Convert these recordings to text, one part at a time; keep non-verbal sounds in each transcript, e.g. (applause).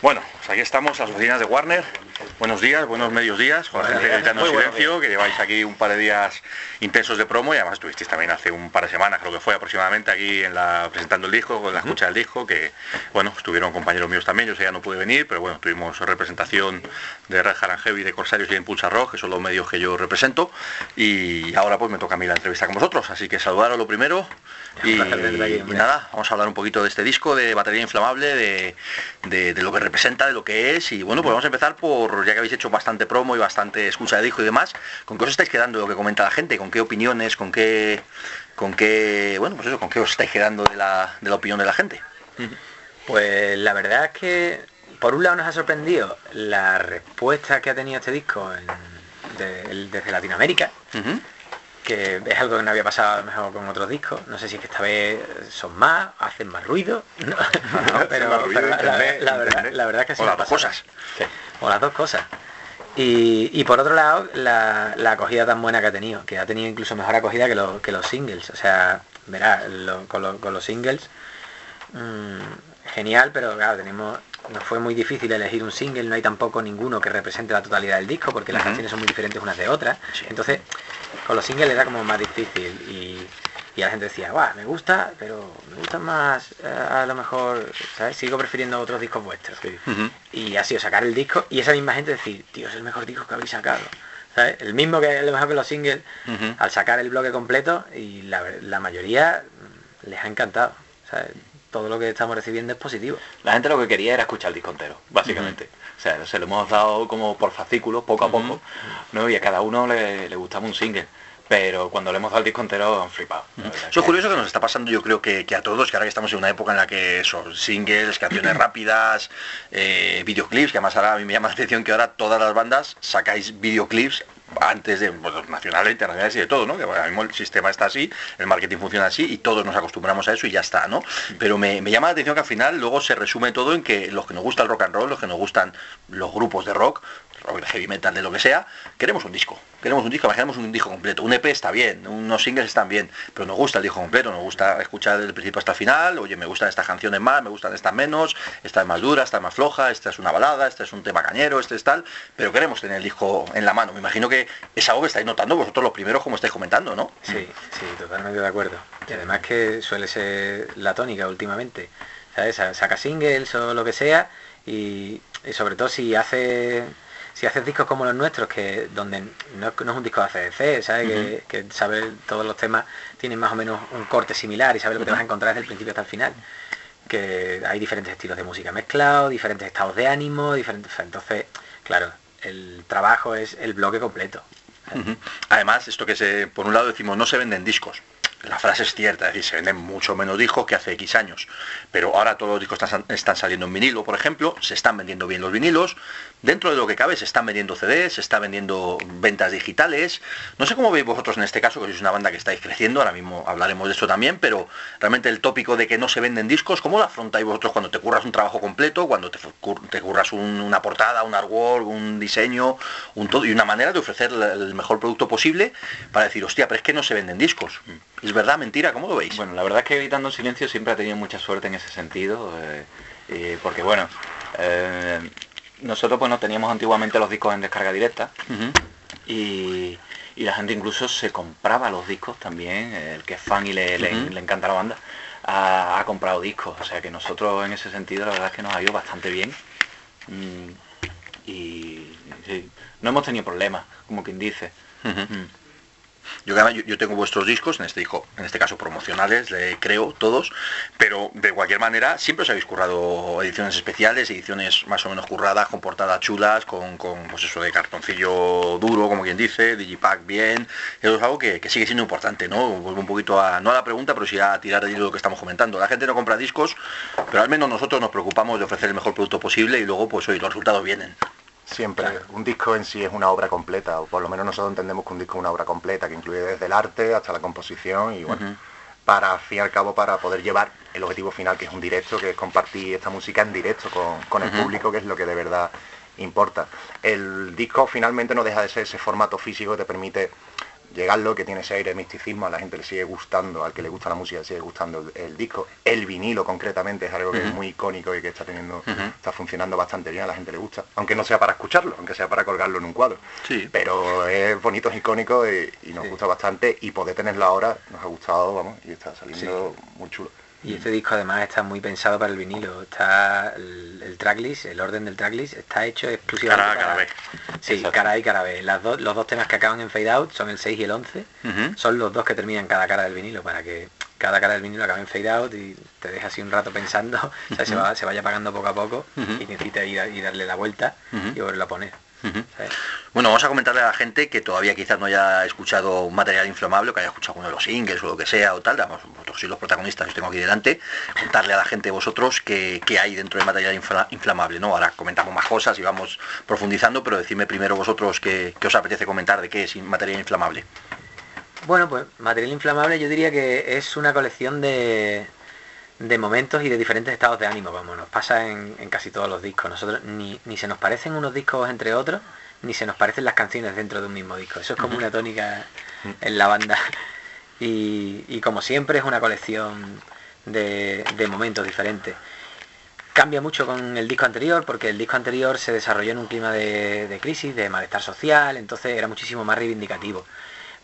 Bueno, pues aquí estamos, las oficinas de Warner. Buenos días, buenos medios días, con la gente gritando en silencio, que lleváis aquí un par de días intensos de promo y además estuvisteis también hace un par de semanas, creo que fue aproximadamente aquí en la presentando el disco, con la escucha del disco, que bueno, estuvieron compañeros míos también, yo sé ya no pude venir, pero bueno, tuvimos representación de Red Haran Heavy, de Corsarios y de Impulsa Rock, que son los medios que yo represento, y ahora pues me toca a mí la entrevista con vosotros, así que saludaros lo primero. Y, nada, vamos a hablar un poquito de este disco, de batería inflamable, de, de, lo que representa, de lo que es. Y bueno, pues vamos a empezar por, ya que habéis hecho bastante promo y bastante escucha de disco y demás, ¿con qué os estáis quedando de lo que comenta la gente? ¿Con qué opiniones? ¿Con qué, con qué, bueno, pues eso, con qué os estáis quedando de la, de la opinión de la gente? Pues la verdad es que, por un lado nos ha sorprendido la respuesta que ha tenido este disco desde Latinoamérica que es algo que no había pasado mejor con otros discos. No sé si es que esta vez son más, hacen más ruido, pero, la, verdad, es que sí. O las dos cosas. o las dos cosas. Y, por otro lado, la, acogida tan buena que ha tenido, que ha tenido incluso mejor acogida que, que los singles. O sea, verás, con, los singles, mm, genial, pero claro, tenemos nos fue muy difícil elegir un single, no hay tampoco ninguno que represente la totalidad del disco, porque las canciones son muy diferentes unas de otras. Entonces, con los singles era como más difícil y, la gente decía, guau, me gusta, pero me gusta más eh, a lo mejor, ¿sabes? Sigo prefiriendo otros discos vuestros. Y ha sido sacar el disco y esa misma gente decir, tío, es el mejor disco que habéis sacado. ¿sabes? El mismo que lo mejor que los singles, al sacar el bloque completo y la, la mayoría les ha encantado. ¿sabes? Todo lo que estamos recibiendo es positivo. La gente lo que quería era escuchar el disco entero, básicamente. O sea, se lo hemos dado como por fascículos, poco a poco, ¿no? Y a cada uno le, le gustaba un single pero cuando le hemos dado el disco entero han flipado. Eso es curioso que nos está pasando yo creo que, a todos, que ahora que estamos en una época en la que son singles, canciones (clears throat) rápidas, eh, videoclips, que además ahora a mí me llama la atención que ahora todas las bandas sacáis videoclips antes de pues, nacionales, internacionales y de todo, ¿no? Que mismo el sistema está así, el marketing funciona así y todos nos acostumbramos a eso y ya está, ¿no? Pero me, llama la atención que al final luego se resume todo en que los que nos gusta el rock and roll, los que nos gustan los grupos de rock, rock heavy metal, de lo que sea, queremos un disco. Queremos un disco, imaginemos un disco completo. Un EP está bien, unos singles están bien, pero nos gusta el disco completo, nos gusta escuchar desde el principio hasta el final, oye, me gustan estas canciones más, me gustan estas menos, esta es más dura, esta es más floja, esta es una balada, este es un tema cañero, este es tal, pero queremos tener el disco en la mano. Me imagino que es algo que estáis notando vosotros los primeros como estáis comentando, ¿no? Sí, sí, totalmente de acuerdo. Y además que suele ser la tónica últimamente. ¿Sabes? Saca singles o lo que sea y sobre todo si hace si haces discos como los nuestros, que donde no, es un disco de ACDC, ¿sabes? que, sabe todos los temas tienen más o menos un corte similar y sabes lo que te vas a encontrar desde el principio hasta el final. Que hay diferentes estilos de música mezclados, diferentes estados de ánimo, diferentes. Entonces, claro, el trabajo es el bloque completo. Además, esto que se, por un lado decimos, no se venden discos la frase es cierta, es decir, se venden mucho menos discos que hace X años, pero ahora todos los discos están, saliendo en vinilo, por ejemplo, se están vendiendo bien los vinilos, dentro de lo que cabe se están vendiendo CDs, se están vendiendo ventas digitales, no sé cómo veis vosotros en este caso, que sois una banda que estáis creciendo, ahora mismo hablaremos de esto también, pero realmente el tópico de que no se venden discos, ¿cómo lo afrontáis vosotros cuando te curras un trabajo completo, cuando te, curras una portada, un artwork, un diseño, un todo, y una manera de ofrecer el mejor producto posible para decir, hostia, pero es que no se venden discos? ¿Es verdad, mentira? ¿Cómo lo veis? Bueno, la verdad es que Evitando Silencio siempre ha tenido mucha suerte en ese sentido, eh, porque bueno, eh, nosotros pues no teníamos antiguamente los discos en descarga directa y, la gente incluso se compraba los discos también, el que es fan y le, encanta la banda, ha, comprado discos, o sea que nosotros en ese sentido la verdad es que nos ha ido bastante bien mm, y no hemos tenido problemas, como quien dice. Yo, yo, tengo vuestros discos, en este en este caso promocionales, le creo todos, pero de cualquier manera siempre os habéis currado ediciones especiales, ediciones más o menos curradas, con portadas chulas, con, con pues eso de cartoncillo duro, como quien dice, digipack bien. Eso es algo que, sigue siendo importante, ¿no? Vuelvo un poquito a, no a la pregunta, pero sí a tirar de lo que estamos comentando. La gente no compra discos, pero al menos nosotros nos preocupamos de ofrecer el mejor producto posible y luego pues hoy los resultados vienen. Siempre. Un disco en sí es una obra completa, o por lo menos nosotros entendemos que un disco es una obra completa, que incluye desde el arte hasta la composición y bueno, para, al fin y al cabo, para poder llevar el objetivo final, que es un directo, que es compartir esta música en directo con, el público, que es lo que de verdad importa. El disco finalmente no deja de ser ese formato físico que te permite llegarlo, que tiene ese aire de misticismo, a la gente le sigue gustando, al que le gusta la música le sigue gustando el, disco. El vinilo concretamente es algo que es muy icónico y que está teniendo, está funcionando bastante bien, a la gente le gusta, aunque no sea para escucharlo, aunque sea para colgarlo en un cuadro. Sí. Pero es bonito, es icónico y, nos gusta bastante y poder tenerlo ahora nos ha gustado, vamos, y está saliendo muy chulo. Y este disco además está muy pensado para el vinilo. Está el, tracklist, el orden del tracklist está hecho exclusivamente cara, para... Sí, cara y cara B. Las los dos temas que acaban en fade out son el 6 y el 11. Son los dos que terminan cada cara del vinilo para que cada cara del vinilo acabe en fade out y te deja así un rato pensando, (laughs) o sea, se, va, se vaya apagando poco a poco y necesita ir, y darle la vuelta y volverlo a poner. Bueno, vamos a comentarle a la gente que todavía quizás no haya escuchado material inflamable, que haya escuchado uno de los singles o lo que sea o tal, vamos, vosotros sois los protagonistas, os tengo aquí delante, contarle a la gente vosotros qué, hay dentro de material inflamable, ¿no? Ahora comentamos más cosas y vamos profundizando, pero decidme primero vosotros qué, os apetece comentar de qué es material inflamable. Bueno, pues material inflamable yo diría que es una colección de, de momentos y de diferentes estados de ánimo, como nos pasa en, casi todos los discos. Nosotros ni, ni, se nos parecen unos discos entre otros, ni se nos parecen las canciones dentro de un mismo disco. Eso es como una tónica en la banda. (laughs) Y, como siempre es una colección de, momentos diferentes. Cambia mucho con el disco anterior, porque el disco anterior se desarrolló en un clima de, de crisis, de malestar social, entonces era muchísimo más reivindicativo.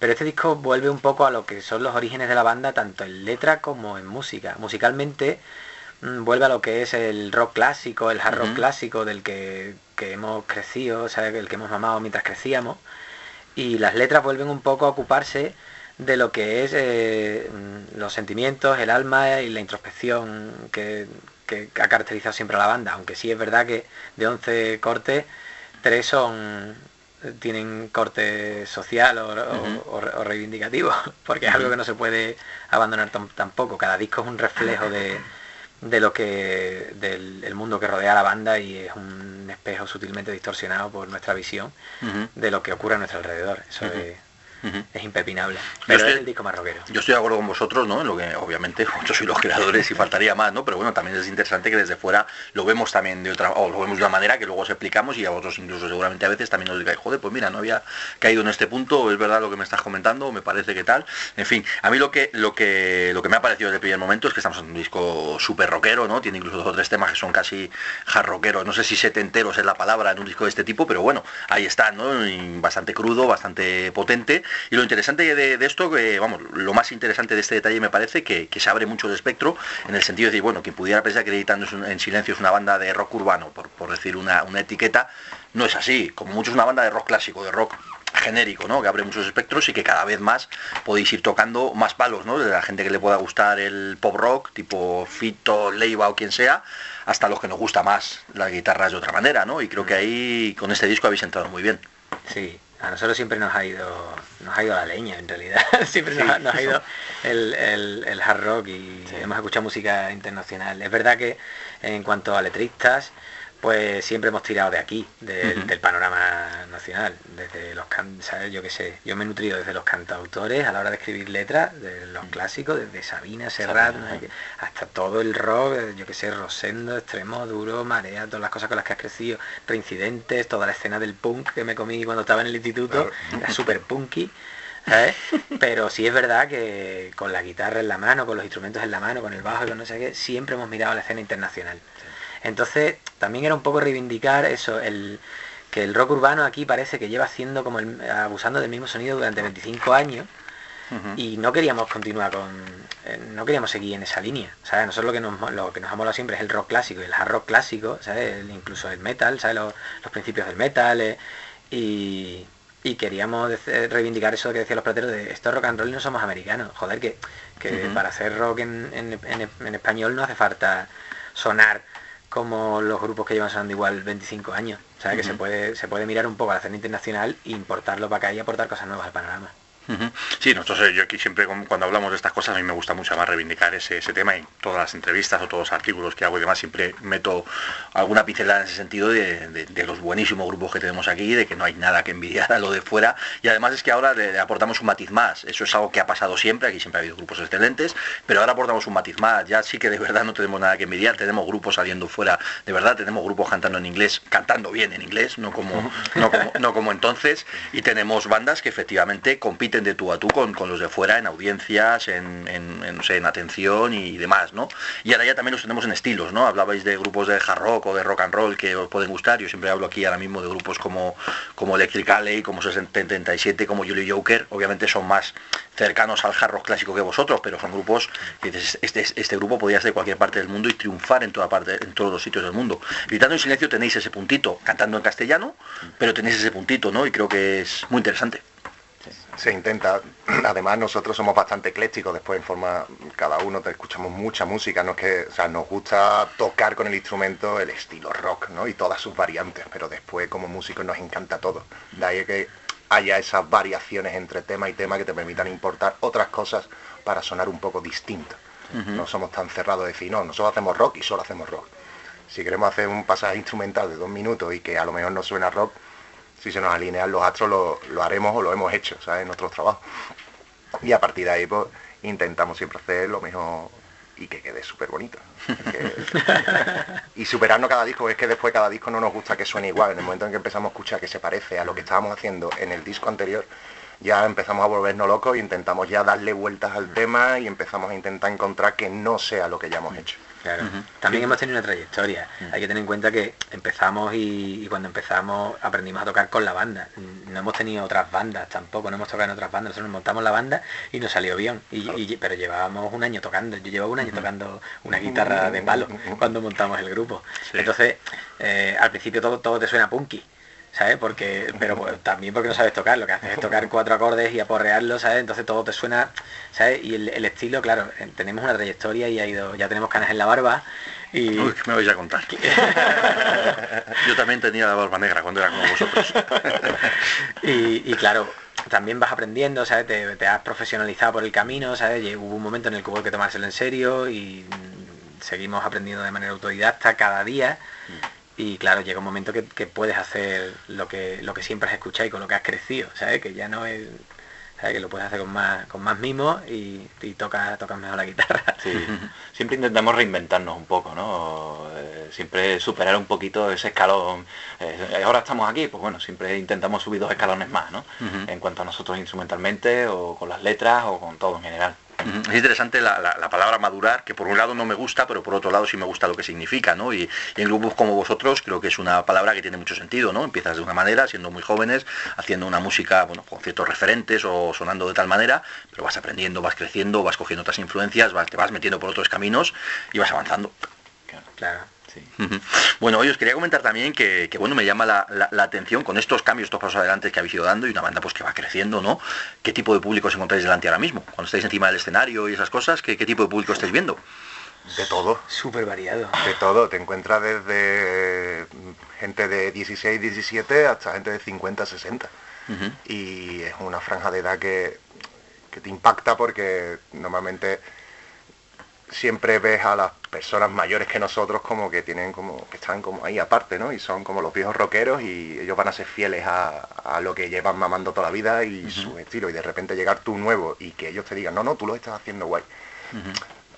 Pero este disco vuelve un poco a lo que son los orígenes de la banda, tanto en letra como en música. Musicalmente mm, vuelve a lo que es el rock clásico, el hard rock clásico del que, hemos crecido, o sea, el que hemos mamado mientras crecíamos. Y las letras vuelven un poco a ocuparse de lo que es eh, mm, los sentimientos, el alma y la introspección que, que, ha caracterizado siempre a la banda. Aunque sí es verdad que de 11 cortes, tres son tienen corte social o, reivindicativo, (laughs) porque es algo que no se puede abandonar tampoco. Cada disco es un reflejo de, lo que del mundo que rodea a la banda y es un espejo sutilmente distorsionado por nuestra visión de lo que ocurre a nuestro alrededor. Eso es es impepinable. Pero es el disco más rockero. Yo estoy de acuerdo con vosotros, ¿no? En lo que obviamente (laughs) yo soy los creadores y faltaría más, ¿no? Pero bueno, también es interesante que desde fuera lo vemos también de otra, o lo vemos de una manera que luego os explicamos y a vosotros incluso seguramente a veces también os digáis, joder, pues mira, no había caído en este punto, es verdad lo que me estás comentando, me parece que tal. En fin, a mí lo que lo que lo que me ha parecido desde el primer momento es que estamos en un disco súper rockero, ¿no? Tiene incluso dos o tres temas que son casi hard rockeros, no sé si setenteros es la palabra en un disco de este tipo, pero bueno, ahí está, ¿no? bastante crudo, bastante potente y lo interesante de, esto, que vamos, lo más interesante de este detalle me parece que, se abre mucho el espectro en el sentido de decir, bueno, quien pudiera pensar que Editando en Silencio es una banda de rock urbano, por, decir una, etiqueta, no es así. Como mucho es una banda de rock clásico, de rock genérico, ¿no? Que abre muchos espectros y que cada vez más podéis ir tocando más palos, ¿no? De la gente que le pueda gustar el pop rock, tipo Fito, Leiva o quien sea, hasta los que nos gusta más las guitarras de otra manera, ¿no? Y creo que ahí con este disco habéis entrado muy bien. Sí, a nosotros siempre nos ha ido nos ha ido la leña en realidad. (laughs) Siempre nos, ha ido el, hard rock y hemos escuchado música internacional. Es verdad que en cuanto a letristas pues siempre hemos tirado de aquí, del panorama nacional, desde los ¿sabes? yo qué sé, yo me he nutrido desde los cantautores a la hora de escribir letras, de los clásicos, desde Sabina, Serrat, hasta todo el rock, eh, yo qué sé, Rosendo, Extremo, Duro, Marea, todas las cosas con las que has crecido, reincidentes, toda la escena del punk que me comí cuando estaba en el instituto, era súper punky. Pero sí es verdad que con la guitarra en la mano, con los instrumentos en la mano, con el bajo y con no sé qué, siempre hemos mirado la escena internacional. Entonces, también era un poco reivindicar eso, el, que el rock urbano aquí parece que lleva haciendo como abusando del mismo sonido durante 25 años y no queríamos continuar con eh, no queríamos seguir en esa línea ¿sabes? nosotros lo que nos lo que nos ha molado siempre es el rock clásico y el hard rock clásico ¿sabes? incluso el metal ¿sabes? Los, principios del metal eh, y, y queríamos reivindicar eso que decían los plateros de esto es rock and roll y no somos americanos. Joder, que, para hacer rock en, español no hace falta sonar como los grupos que llevan sonando igual 25 años. O sea, que se puede, se puede mirar un poco a la escena internacional e importarlo para acá y aportar cosas nuevas al panorama. Sí, nosotros eh, yo aquí siempre cuando hablamos de estas cosas a mí me gusta mucho más reivindicar ese, tema y todas las entrevistas o todos los artículos que hago y demás siempre meto alguna pincelada en ese sentido de, los buenísimos grupos que tenemos aquí, de que no hay nada que envidiar a lo de fuera. Y además es que ahora le, aportamos un matiz más, eso es algo que ha pasado siempre, aquí siempre ha habido grupos excelentes, pero ahora aportamos un matiz más, ya sí que de verdad no tenemos nada que envidiar, tenemos grupos saliendo fuera, de verdad tenemos grupos cantando en inglés, cantando bien en inglés, no como, no como, no como entonces, y tenemos bandas que efectivamente compiten de tú a tú con con los de fuera en audiencias, en, en, atención y demás, ¿no? Y ahora ya también los tenemos en estilos, ¿no? Hablabais de grupos de hard rock o de rock and roll que os pueden gustar. Yo siempre hablo aquí ahora mismo de grupos como, como Electric Alley, como 77, como Julie Joker. Obviamente son más cercanos al hard rock clásico que vosotros, pero son grupos que este, este grupo podría ser de cualquier parte del mundo y triunfar en toda parte, en todos los sitios del mundo. Gritando en silencio tenéis ese puntito, cantando en castellano, pero tenéis ese puntito, ¿no? Y creo que es muy interesante se intenta. (clears throat) Además, nosotros somos bastante eclécticos, después en forma, cada uno te escuchamos mucha música, no que, o sea, nos gusta tocar con el instrumento el estilo rock, ¿no? Y todas sus variantes, pero después como músicos nos encanta todo. De ahí que haya esas variaciones entre tema y tema que te permitan importar otras cosas para sonar un poco distinto. No somos tan cerrados de decir, no, nosotros hacemos rock y solo hacemos rock. Si queremos hacer un pasaje instrumental de dos minutos y que a lo mejor no suena rock, si se nos alinean los astros lo, haremos o lo hemos hecho, ¿sabes? En nuestros trabajos. Y a partir de ahí, pues, intentamos siempre hacer lo mejor y que quede súper bonito. (laughs) y superarnos cada disco, es que después cada disco no nos gusta que suene igual. En el momento en que empezamos a escuchar que se parece a lo que estábamos haciendo en el disco anterior, ya empezamos a volvernos locos e intentamos ya darle vueltas al tema y empezamos a intentar encontrar que no sea lo que ya hemos hecho. Claro. También hemos tenido una trayectoria. Hay que tener en cuenta que empezamos y, cuando empezamos aprendimos a tocar con la banda. No hemos tenido otras bandas tampoco, no hemos tocado en otras bandas. Nosotros nos montamos la banda y nos salió bien. Y, pero llevábamos un año tocando. Yo llevaba un año tocando una guitarra de palo cuando montamos el grupo. Entonces, eh, al principio todo, todo te suena punky ¿sabes? Porque, pero pues, también porque no sabes tocar, lo que haces es tocar cuatro acordes y aporrearlo, ¿sabes? Entonces todo te suena, ¿sabes? Y el, estilo, claro, eh, tenemos una trayectoria y ha ido, ya tenemos canas en la barba. Y... Uy, me vais a contar. (laughs) Yo también tenía la barba negra cuando era como vosotros. (laughs) y, claro, también vas aprendiendo, ¿sabes? Te, has profesionalizado por el camino, ¿sabes? Y hubo un momento en el que hubo que tomárselo en serio y seguimos aprendiendo de manera autodidacta cada día. Mm y claro, llega un momento que, puedes hacer lo que, lo que siempre has escuchado y con lo que has crecido, ¿sabes? Que ya no es... ¿sabes? Que lo puedes hacer con más, con más mimo y, y tocas, mejor la guitarra. (laughs) Siempre intentamos reinventarnos un poco, ¿no? Eh, siempre superar un poquito ese escalón. Eh, ahora estamos aquí, pues bueno, siempre intentamos subir dos escalones más, ¿no? En cuanto a nosotros instrumentalmente o con las letras o con todo en general. Es interesante la, palabra madurar, que por un lado no me gusta, pero por otro lado sí me gusta lo que significa, ¿no? Y, en grupos como vosotros creo que es una palabra que tiene mucho sentido, ¿no? Empiezas de una manera, siendo muy jóvenes, haciendo una música, bueno, con ciertos referentes o sonando de tal manera, pero vas aprendiendo, vas creciendo, vas cogiendo otras influencias, vas, te vas metiendo por otros caminos y vas avanzando. Claro. Bueno, hoy os quería comentar también que, bueno, me llama la, atención con estos cambios, estos pasos adelante que habéis ido dando y una banda pues que va creciendo, ¿no? ¿Qué tipo de público os encontráis delante ahora mismo? Cuando estáis encima del escenario y esas cosas, ¿qué, tipo de público estáis viendo? De todo. Súper variado. De todo. Te encuentras desde gente de 16, 17 hasta gente de 50, 60. Y es una franja de edad que, que te impacta porque normalmente siempre ves a las personas mayores que nosotros como que tienen como que están como ahí aparte, ¿no? Y son como los viejos rockeros y ellos van a ser fieles a, lo que llevan mamando toda la vida y su estilo. Y de repente llegar tú nuevo y que ellos te digan, no, no, tú lo estás haciendo guay.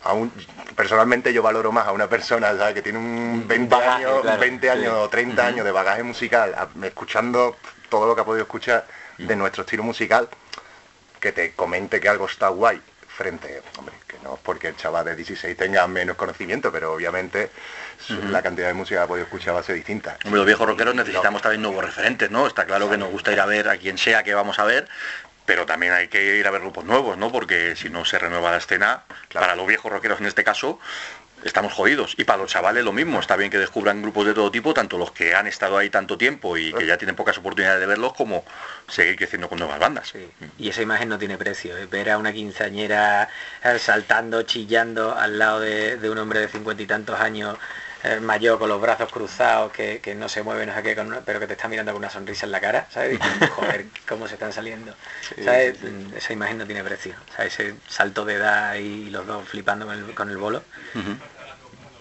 Aún, personalmente yo valoro más a una persona que tiene un 20 años, 20 años o 30 años de bagaje musical, escuchando todo lo que ha podido escuchar de nuestro estilo musical, que te comente que algo está guay frente, hombre, que no porque el chaval de 16 tenga menos conocimiento, pero obviamente la cantidad de música que ha podido escuchar va a ser distinta. Hombre, los viejos rockeros necesitamos también nuevos referentes, ¿no? Está claro que nos gusta ir a ver a quien sea que vamos a ver, pero también hay que ir a ver grupos nuevos, ¿no? Porque si no se renueva la escena, para los viejos rockeros en este caso, estamos jodidos. Y para los chavales lo mismo, está bien que descubran grupos de todo tipo, tanto los que han estado ahí tanto tiempo y que ya tienen pocas oportunidades de verlos, como seguir creciendo con nuevas bandas. Y esa imagen no tiene precio. ¿eh? Ver a una quinceañera saltando, chillando al lado de, de un hombre de cincuenta y tantos años eh, mayor con los brazos cruzados, que, no se mueve, no sé qué, pero que te está mirando con una sonrisa en la cara, ¿sabes? (laughs) joder, cómo se están saliendo. ¿Sabes? Esa imagen no tiene precio. ¿sabes? Ese salto de edad y los dos flipando con el, bolo.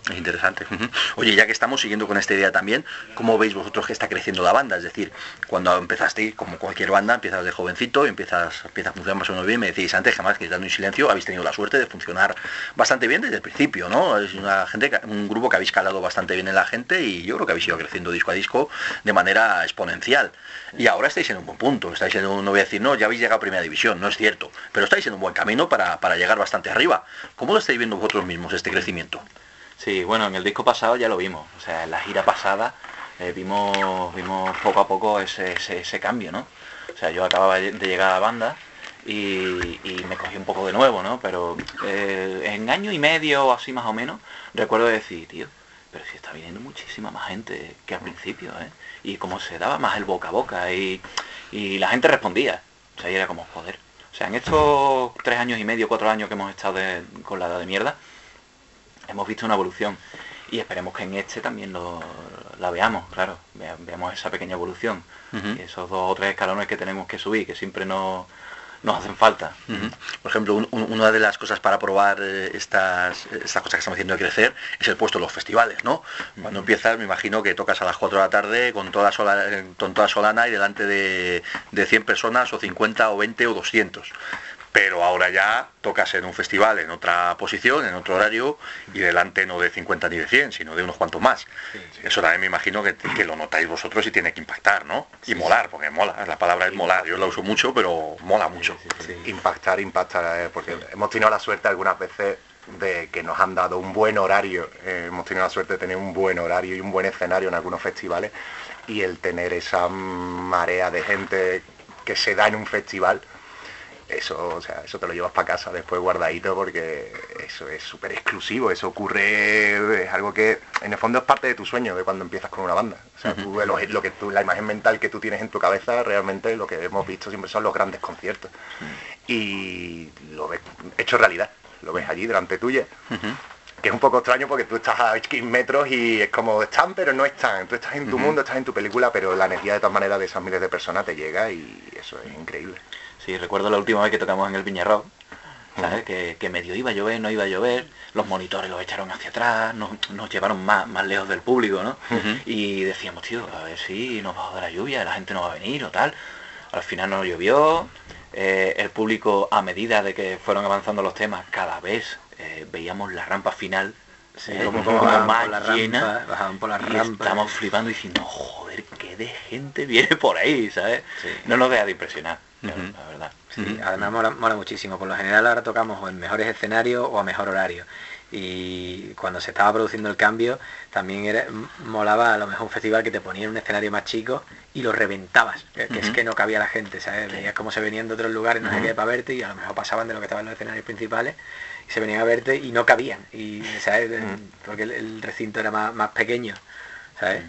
Es interesante. Oye, ya que estamos siguiendo con esta idea también, ¿cómo veis vosotros que está creciendo la banda? Es decir, cuando empezaste, como cualquier banda, empiezas de jovencito, empiezas, empieza a funcionar más o menos bien, me decís antes, jamás que estando en silencio, habéis tenido la suerte de funcionar bastante bien desde el principio, ¿no? Es una gente, un grupo que habéis calado bastante bien en la gente y yo creo que habéis ido creciendo disco a disco de manera exponencial. Y ahora estáis en un buen punto, estáis en un, no voy a decir, no, ya habéis llegado a primera división, no es cierto, pero estáis en un buen camino para, para llegar bastante arriba. ¿Cómo lo estáis viendo vosotros mismos este crecimiento? Sí, bueno, en el disco pasado ya lo vimos, o sea, en la gira pasada eh, vimos, vimos poco a poco ese, ese, cambio, ¿no? O sea, yo acababa de llegar a la banda y, me cogí un poco de nuevo, ¿no? Pero eh, en año y medio o así más o menos, recuerdo decir, tío, pero si está viniendo muchísima más gente que al principio, ¿eh? Y como se daba más el boca a boca y, y la gente respondía. O sea, y era como, joder. O sea, en estos tres años y medio, cuatro años que hemos estado con la edad de mierda, hemos visto una evolución. Y esperemos que en este también lo, la veamos, claro, veamos esa pequeña evolución, esos dos o tres escalones que tenemos que subir, que siempre nos, nos hacen falta. Por ejemplo, una de las cosas para probar eh, estas, estas cosas que estamos haciendo de crecer es el puesto de los festivales, ¿no? Cuando empiezas, me imagino que tocas a las 4 de la tarde con toda, sola, con toda solana y delante de, de 100 personas o 50 o 20 o 200 pero ahora ya tocas en un festival en otra posición, en otro horario, y delante no de 50 ni de 100, sino de unos cuantos más. Eso también me imagino que, lo notáis vosotros y tiene que impactar, ¿no? Y molar, porque mola, la palabra es molar, yo la uso mucho, pero mola mucho. Impactar, impactar, eh, porque hemos tenido la suerte algunas veces de que nos han dado un buen horario, eh, hemos tenido la suerte de tener un buen horario y un buen escenario en algunos festivales, y el tener esa marea de gente que se da en un festival, eso, o sea, eso te lo llevas para casa después guardadito porque eso es súper exclusivo, eso ocurre, es algo que en el fondo es parte de tu sueño de cuando empiezas con una banda. O sea, lo, que tú, la imagen mental que tú tienes en tu cabeza realmente lo que hemos visto siempre son los grandes conciertos. Y lo ves hecho realidad, lo ves allí delante tuya. Que es un poco extraño porque tú estás a 15 metros y es como están pero no están. Tú estás en tu mundo, estás en tu película, pero la energía de todas maneras de esas miles de personas te llega y eso es increíble. Sí, recuerdo la última vez que tocamos en el Viñarro, ¿sabes? Que, medio iba a llover, no iba a llover, los monitores los echaron hacia atrás, nos, llevaron más, más lejos del público, ¿no? Y decíamos, tío, a ver si nos va a dar la lluvia, la gente no va a venir o tal. Al final no llovió, eh, el público a medida de que fueron avanzando los temas, cada vez eh, veíamos la rampa final como, más la llena bajaban por la rampa. Estamos flipando diciendo, joder, qué de gente viene por ahí, ¿sabes? No nos deja de impresionar la verdad. Sí, además mola, muchísimo. Por lo general ahora tocamos o en mejores escenarios o a mejor horario. Y cuando se estaba produciendo el cambio, también era, molaba a lo mejor un festival que te ponía en un escenario más chico y lo reventabas, que, es que no cabía la gente, ¿sabes? Veías cómo se venían de otros lugares, no sé qué, para verte y a lo mejor pasaban de lo que estaban en los escenarios principales y se venían a verte y no cabían, y, ¿sabes? Porque el, recinto era más, más pequeño, ¿sabes?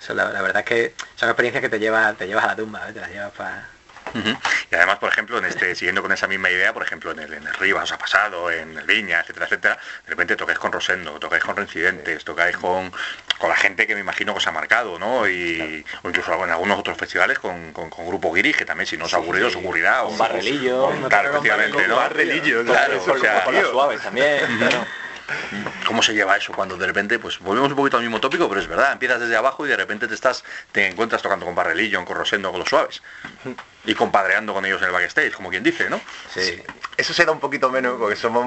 Eso, la, verdad es que son experiencias que te llevas, te llevas a la tumba, te las llevas para y además, por ejemplo, en este, siguiendo con esa misma idea, por ejemplo, en el, en el Rivas os ha pasado, en el Viña, etcétera, etcétera, de repente tocáis con Rosendo, tocáis con Reincidentes, tocáis con, con la gente que me imagino que os ha marcado, ¿no? Y, o incluso en algunos otros festivales con, con, Grupo Guiri, que también si no os ha ocurrido, os ocurrirá. Un barrelillo. Claro, efectivamente, ¿no? Barrelillo, claro. O sea, con las suaves también. ¿Cómo se lleva eso cuando de repente, pues volvemos un poquito al mismo tópico, pero es verdad, empiezas desde abajo y de repente te estás, te encuentras tocando con Barrelillo, con Rosendo, con los suaves y compadreando con ellos en el backstage, como quien dice, ¿no? Sí. Eso se da un poquito menos porque somos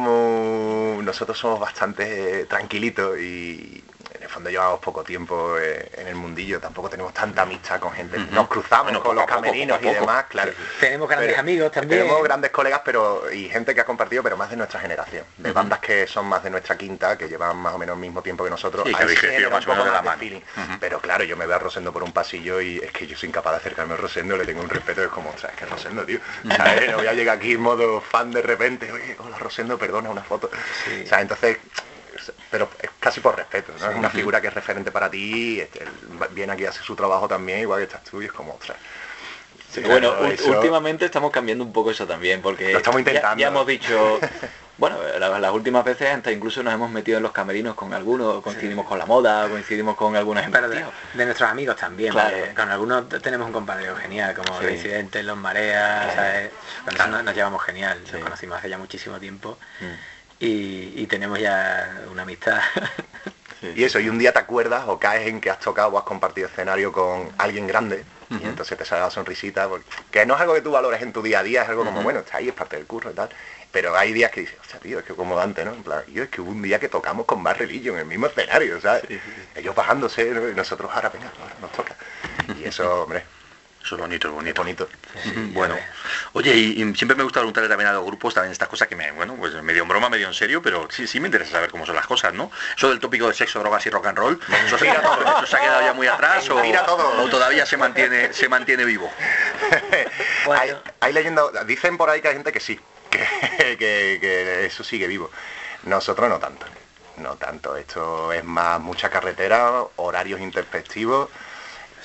nosotros somos bastante tranquilitos y el fondo llevamos poco tiempo eh, en el mundillo, tampoco tenemos tanta amistad con gente. Nos cruzamos con los camerinos y demás, claro. Tenemos grandes amigos también. Tenemos grandes colegas pero y gente que ha compartido, pero más de nuestra generación. De bandas que son más de nuestra quinta, que llevan más o menos el mismo tiempo que nosotros. más o menos de la Pero claro, yo me veo a Rosendo por un pasillo y es que yo soy incapaz de acercarme a Rosendo, le tengo un respeto, es como, o sea, es que Rosendo, tío. No voy a llegar aquí en modo fan de repente, oye, hola Rosendo, perdona una foto. O sea, entonces pero es casi por respeto, ¿no? Es una figura que es referente para ti, este, él viene aquí a hacer su trabajo también, igual que estás tú, y es como, otra. bueno, últimamente estamos cambiando un poco eso también, porque lo estamos intentando. Ya, hemos dicho, (laughs) bueno, las, últimas veces hasta incluso nos hemos metido en los camerinos con algunos, coincidimos con la moda, coincidimos con algunas Pero de, nuestros amigos también, con algunos tenemos un compadre genial, como sí. Residente, Los Mareas, Con eso nos, llevamos genial, nos conocimos hace ya muchísimo tiempo. Mm y, tenemos ya una amistad. (laughs) Y eso, y un día te acuerdas o caes en que has tocado o has compartido escenario con alguien grande y entonces te sale la sonrisita, porque, que no es algo que tú valores en tu día a día, es algo como, bueno, está ahí, es parte del curso y tal. Pero hay días que dices, sea tío, es que como Dante, ¿no? En plan, yo es que hubo un día que tocamos con más Religion en el mismo escenario, ¿sabes? Ellos bajándose y nosotros ahora, venga, nos toca. Y eso, hombre, eso es bonito, es bonito. bonito. bueno, oye, y, siempre me gusta preguntarle también a los grupos también estas cosas que me, bueno, pues medio en broma, medio en serio, pero sí, sí me interesa saber cómo son las cosas, ¿no? Eso del tópico de sexo, drogas y rock and roll, ¿eso, se, (laughs) ha quedado ya muy atrás o, o, todavía se mantiene, se mantiene vivo? (laughs) hay, leyendo, dicen por ahí que hay gente que sí, (laughs) que, que eso sigue vivo. Nosotros no tanto no tanto. Esto es más mucha carretera, horarios introspectivos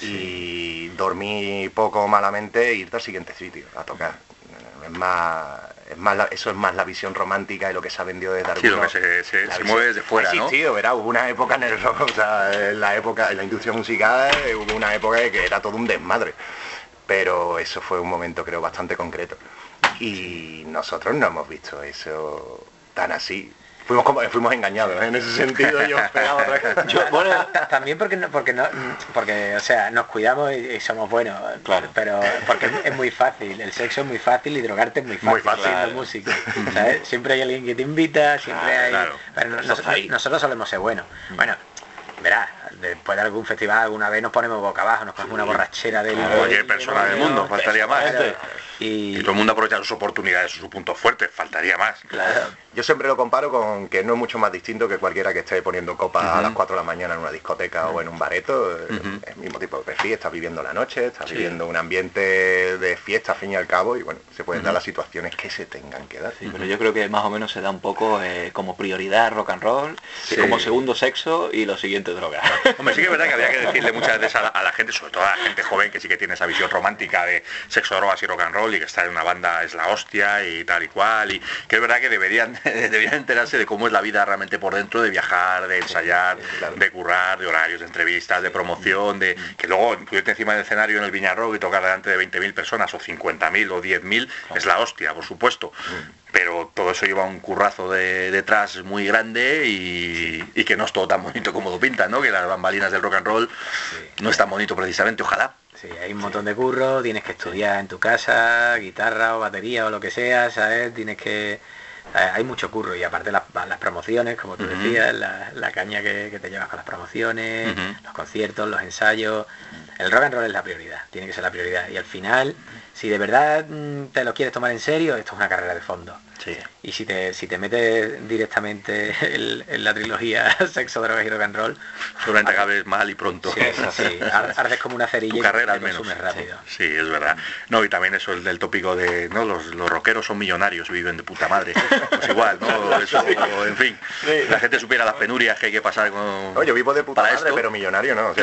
y dormir poco malamente e irte al siguiente sitio a tocar. Es más, es más eso es más la visión romántica y lo que se ha vendido desde Sí, lo que se, se, mueve desde fuera, ¿no? Sí, verá, hubo una época en el rock, o sea, en la época, en la industria musical, hubo una época que era todo un desmadre. Pero eso fue un momento creo bastante concreto. Y nosotros no hemos visto eso tan así fuimos, como, fuimos engañados en ese sentido. Yo bueno, también porque no, porque no, porque o sea, nos cuidamos y, somos buenos, claro. pero porque es, muy fácil, el sexo es muy fácil y drogarte es muy fácil, muy fácil. música. Siempre hay alguien que te invita, siempre hay. Pero nosotros solemos ser buenos. Mm. Bueno, verás, después de algún festival alguna vez nos ponemos boca abajo, nos ponemos una borrachera del... Cualquier persona del mundo, faltaría más. Y... todo el mundo aprovecha sus oportunidades, sus puntos fuertes, faltaría más. Claro. Yo siempre lo comparo con que no es mucho más distinto que cualquiera que esté poniendo copas a las 4 de la mañana en una discoteca o en un bareto. Es el mismo tipo de perfil, estás viviendo la noche, estás viviendo un ambiente de fiesta al fin y al cabo y bueno, se pueden dar las situaciones que se tengan que dar. pero yo creo que más o menos se da un poco eh, como prioridad rock and roll, como segundo sexo y lo siguiente droga. Hombre, sí que es verdad que habría que decirle muchas veces a la, gente, sobre todo a la gente joven que sí que tiene esa visión romántica de sexo, drogas y rock and roll y que está en una banda es la hostia y tal y cual y que es verdad que deberían (laughs) deberían enterarse de cómo es la vida realmente por dentro, de viajar, de ensayar, de currar, de horarios, de entrevistas, de promoción, de que luego subirte encima del escenario en el Viñarro y tocar delante de 20.000 personas o 50.000 o 10.000 es la hostia, por supuesto. Pero todo eso lleva un currazo de, detrás muy grande y, que no es todo tan bonito como lo pintan, ¿no? Que las bambalinas del rock and roll no es tan bonito precisamente, ojalá. Sí, hay un montón de curro, tienes que estudiar en tu casa, guitarra o batería o lo que sea, ¿sabes? Tienes que eh, hay mucho curro y aparte las, promociones, como tú decías, la, caña que, te llevas con las promociones, los conciertos, los ensayos. El rock and roll es la prioridad, tiene que ser la prioridad. Y al final, si de verdad mm, te lo quieres tomar en serio, esto es una carrera de fondo. Y si te, si te metes directamente (laughs) en, la trilogía (laughs) Sexo, Drogas y Rock and Roll, seguramente acabes mal y pronto. Sí, sí, (laughs) ardes como una cerilla tu carrera al menos. rápido. Sí, es verdad. No, y también eso el del tópico de no los, los rockeros son millonarios, viven de puta madre. Pues igual, ¿no? Eso, en fin. La gente supiera las penurias que hay que pasar con. No, yo vivo de puta madre, pero millonario no.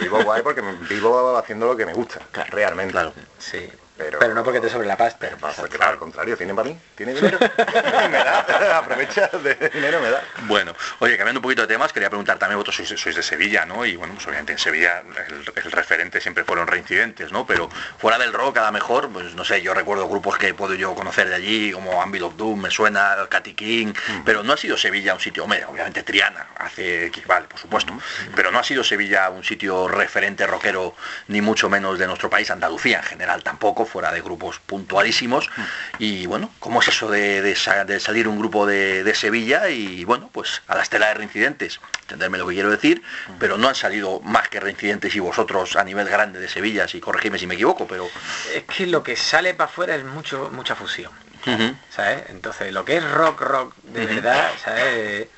vivo guay porque vivo haciendo lo que me gusta, realmente. Claro. Sí. Pero, no porque te sobre la pasta. Pero al contrario, ¿tiene para mí? ¿Tiene dinero? (laughs) me da, (laughs) aprovecha de dinero, me da. Bueno, oye, cambiando un poquito de temas, quería preguntar también, vosotros sois, de Sevilla, ¿no? Y bueno, pues obviamente en Sevilla el, referente siempre fueron reincidentes, ¿no? Pero fuera del rock, a lo mejor, pues no sé, yo recuerdo grupos que puedo yo conocer de allí, como Anvil of Doom, me suena, Katy King, mm. pero no ha sido Sevilla un sitio, obviamente Triana, hace, vale, por supuesto, mm. pero no ha sido Sevilla un sitio referente rockero, ni mucho menos de nuestro país, Andalucía en general tampoco, fuera de grupos puntualísimos. Y bueno, ¿cómo es eso de, salir un grupo de, Sevilla y bueno, pues a la estela de reincidentes? Entenderme lo que quiero decir, pero no han salido más que reincidentes y vosotros a nivel grande de Sevilla, si corregime si me equivoco, pero... Es que lo que sale para afuera es mucho, mucha fusión. ¿sabes? Entonces, lo que es rock, rock, de verdad, ¿sabes?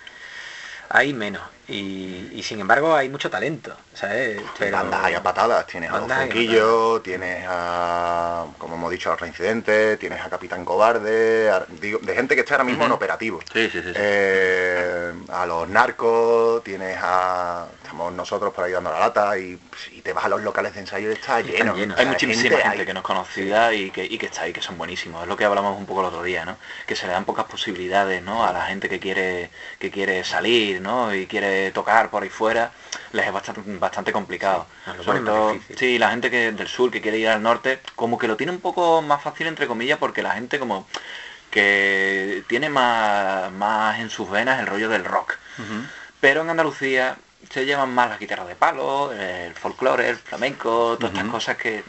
Hay menos. Y, sin embargo hay mucho talento, ¿sabes? Pero... Bandas hay a patadas, tienes a Los tienes a, como hemos dicho, a Reincidente, tienes a Capitán Cobarde, de gente que está ahora mismo en operativo. Eh, a los narcos, tienes a, estamos nosotros por ahí dando la lata y, te vas a los locales de ensayo y está lleno. hay muchísima gente, que no es conocida y que, y que está ahí, que son buenísimos. Es lo que hablamos un poco el otro día, ¿no? Que se le dan pocas posibilidades, ¿no? A la gente que quiere, que quiere salir, ¿no? Y quiere tocar por ahí fuera, les es bastante, bastante complicado. Sí, la gente que del sur que quiere ir al norte, como que lo tiene un poco más fácil entre comillas, porque la gente como que tiene más, más en sus venas el rollo del rock. Pero en Andalucía se llevan más las guitarras de palo, el folclore, el flamenco, todas estas cosas que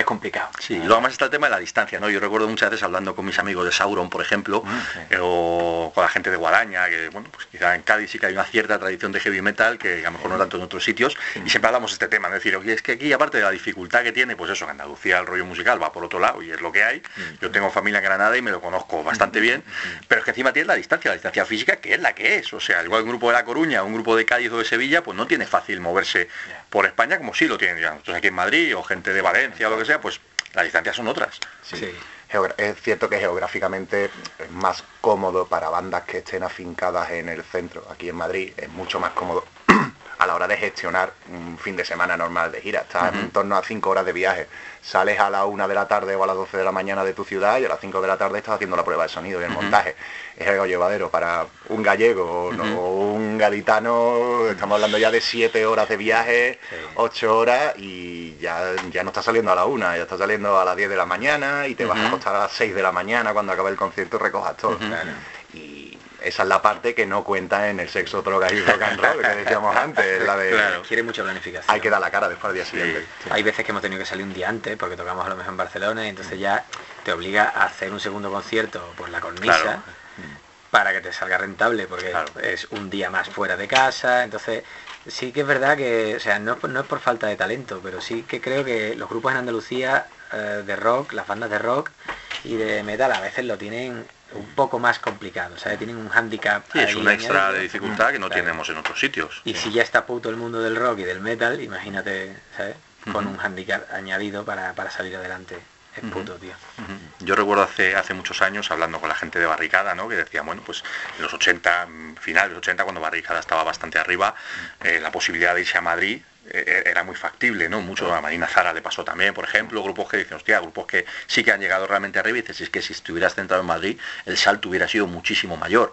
es complicado. Sí, y luego más está el tema de la distancia, ¿no? Yo recuerdo muchas veces hablando con mis amigos de Sauron, por ejemplo, ah, eh, o con la gente de Guadaña, que bueno, pues quizá en Cádiz sí que hay una cierta tradición de heavy metal, que a lo mejor no tanto en otros sitios, y siempre hablamos de este tema, es decir, oye, es que aquí aparte de la dificultad que tiene, pues eso, en Andalucía el rollo musical va por otro lado y es lo que hay. Yo tengo familia en Granada y me lo conozco bastante bien, pero es que encima tiene la distancia, la distancia física, que es la que es. O sea, igual un grupo de La Coruña, un grupo de Cádiz o de Sevilla, pues no tiene fácil moverse por España como sí lo tienen ya. Entonces aquí en Madrid o gente de Valencia o lo que sea, pues las distancias son otras. Sí. Es cierto que geográficamente es más cómodo para bandas que estén afincadas en el centro. Aquí en Madrid es mucho más cómodo a la hora de gestionar un fin de semana normal de gira. Estás en torno a 5 horas de viaje. Sales a la 1 de la tarde o a las 12 de la mañana de tu ciudad y a las 5 de la tarde estás haciendo la prueba de sonido y el montaje. Es algo llevadero para un gallego o un gaditano. Estamos hablando ya de 7 horas de viaje, 8 horas y ya, ya no estás saliendo a la 1, ya estás saliendo a las 10 de la mañana y te vas a acostar a las 6 de la mañana cuando acabe el concierto y recojas todo. Y esa es la parte que no cuenta en el sexo, drogas y rock and roll, que decíamos antes, la de... (laughs) Claro. Quiere mucha planificación. Hay que dar la cara después al día siguiente. Hay veces que hemos tenido que salir un día antes, porque tocamos a lo mejor en Barcelona, y entonces ya te obliga a hacer un segundo concierto por la cornisa, para que te salga rentable, porque es un día más fuera de casa, entonces sí que es verdad que, o sea, no, no es por falta de talento, pero sí que creo que los grupos en Andalucía eh, de rock, las bandas de rock y de metal a veces lo tienen un poco más complicado, ¿sabes? Tienen un handicap. Sí, es una extra de dificultad que no tenemos en otros sitios. Y si ya está puto el mundo del rock y del metal, imagínate, ¿sabes? Con un handicap añadido para, salir adelante. Es puto, tío. Yo recuerdo hace, hace muchos años hablando con la gente de Barricada, ¿no? Que decían, bueno, pues en los 80, finales de los 80, cuando Barricada estaba bastante arriba, eh, la posibilidad de irse a Madrid era muy factible, ¿no? Mucho a Marina Zara le pasó también, por ejemplo, grupos que dicen, hostia, grupos que sí que han llegado realmente arriba y dices, es que si estuvieras centrado en Madrid, el salto hubiera sido muchísimo mayor.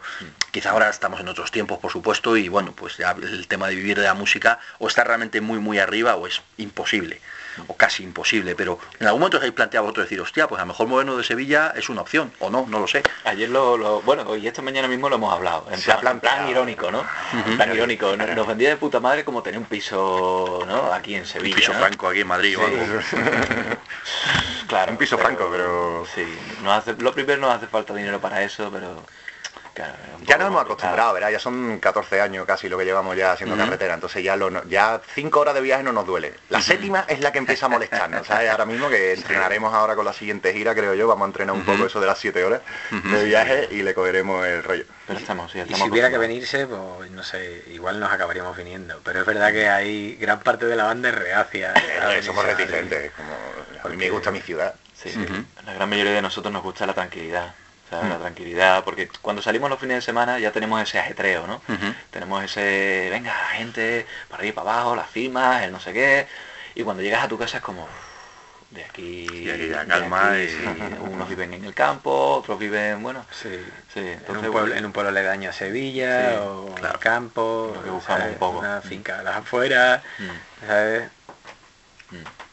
Quizá ahora estamos en otros tiempos, por supuesto, y bueno, pues ya el tema de vivir de la música o está realmente muy, muy arriba o es imposible o casi imposible, pero en algún momento os habéis planteado otro decir, hostia, pues a lo mejor movernos de Sevilla es una opción, o no, no lo sé. Ayer lo, bueno, y esta mañana mismo lo hemos hablado, en plan, irónico, ¿no? Tan irónico, nos, vendía de puta madre como tener un piso, ¿no? Aquí en Sevilla. Un piso franco aquí en Madrid (laughs) claro. Un piso franco, pero... Sí, no hace, lo primero no hace falta dinero para eso, pero ya nos hemos acostumbrado, ¿verdad? Ya son 14 años casi lo que llevamos ya haciendo carretera, entonces ya lo, ya 5 horas de viaje no nos duele. La séptima es la que empieza a molestarnos, ¿sabes? Ahora mismo que (laughs) entrenaremos ahora con la siguiente gira, creo yo, vamos a entrenar un poco eso de las 7 horas de viaje y le cogeremos el rollo. Pero estamos, y si hubiera que venirse, pues no sé, igual nos acabaríamos viniendo. Pero es verdad que hay gran parte de la banda es reacia. somos reticentes, como, a mí me gusta mi ciudad. Sí, la gran mayoría de nosotros nos gusta la tranquilidad. La mm. tranquilidad, porque cuando salimos los fines de semana ya tenemos ese ajetreo, ¿no? Tenemos ese, venga, gente, para arriba, para abajo, las firmas, el no sé qué, y cuando llegas a tu casa es como, de aquí, y calma (laughs) unos viven en el campo, otros viven, bueno, sí, sí entonces, en, un pueblo, en un pueblo a Sevilla, o en el campo, que buscamos un poco. Una finca a las afueras, mm. ¿sabes? Mm.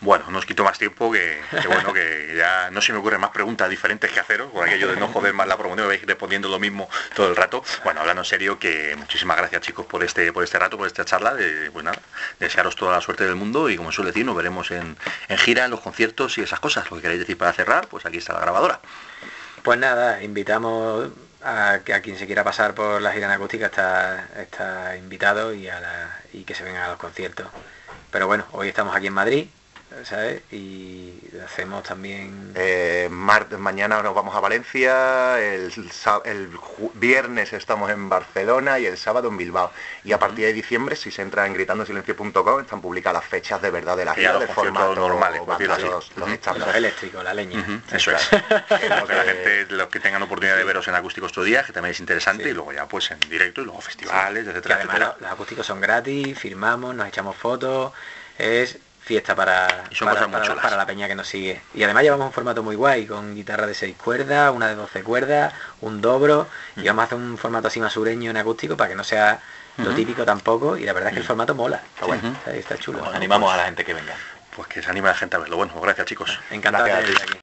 Bueno, no os quito más tiempo que, bueno, que ya no se me ocurren más preguntas diferentes que haceros, por aquello de no joder más la promoción, vais respondiendo lo mismo todo el rato. Bueno, hablando en serio, que muchísimas gracias chicos por este, por este rato, por esta charla, de, pues nada, desearos toda la suerte del mundo y como suele decir, nos veremos en, gira, en los conciertos y esas cosas. Lo que queréis decir para cerrar, pues aquí está la grabadora. Pues nada, invitamos a, que a quien se quiera pasar por la gira en acústica está, está invitado y, a y que se vengan a los conciertos. Pero bueno, hoy estamos aquí en Madrid ¿sabes? Y hacemos también... Eh, mañana nos vamos a Valencia, el, el viernes estamos en Barcelona y el sábado en Bilbao. Y a partir de diciembre, si se entra en gritandosilencio.com, están publicadas las fechas de verdad de la gira, de formato normales, los, los, eléctricos, la leña. Eso es. (laughs) que la gente, los que tengan oportunidad de veros en acústicos todo día, que también es interesante, y luego ya pues en directo y luego festivales, etcétera, además, Los acústicos son gratis, firmamos, nos echamos fotos, es fiesta para, para, la peña que nos sigue. Y además llevamos un formato muy guay, con guitarra de 6 cuerdas, una de 12 cuerdas, un dobro, y vamos a hacer un formato así más sureño en acústico para que no sea lo típico tampoco, y la verdad es que el formato mola, está bueno, está, chulo. animamos a la gente que venga. Pues que se anime a la gente a verlo. Bueno, gracias chicos. Encantado de aquí.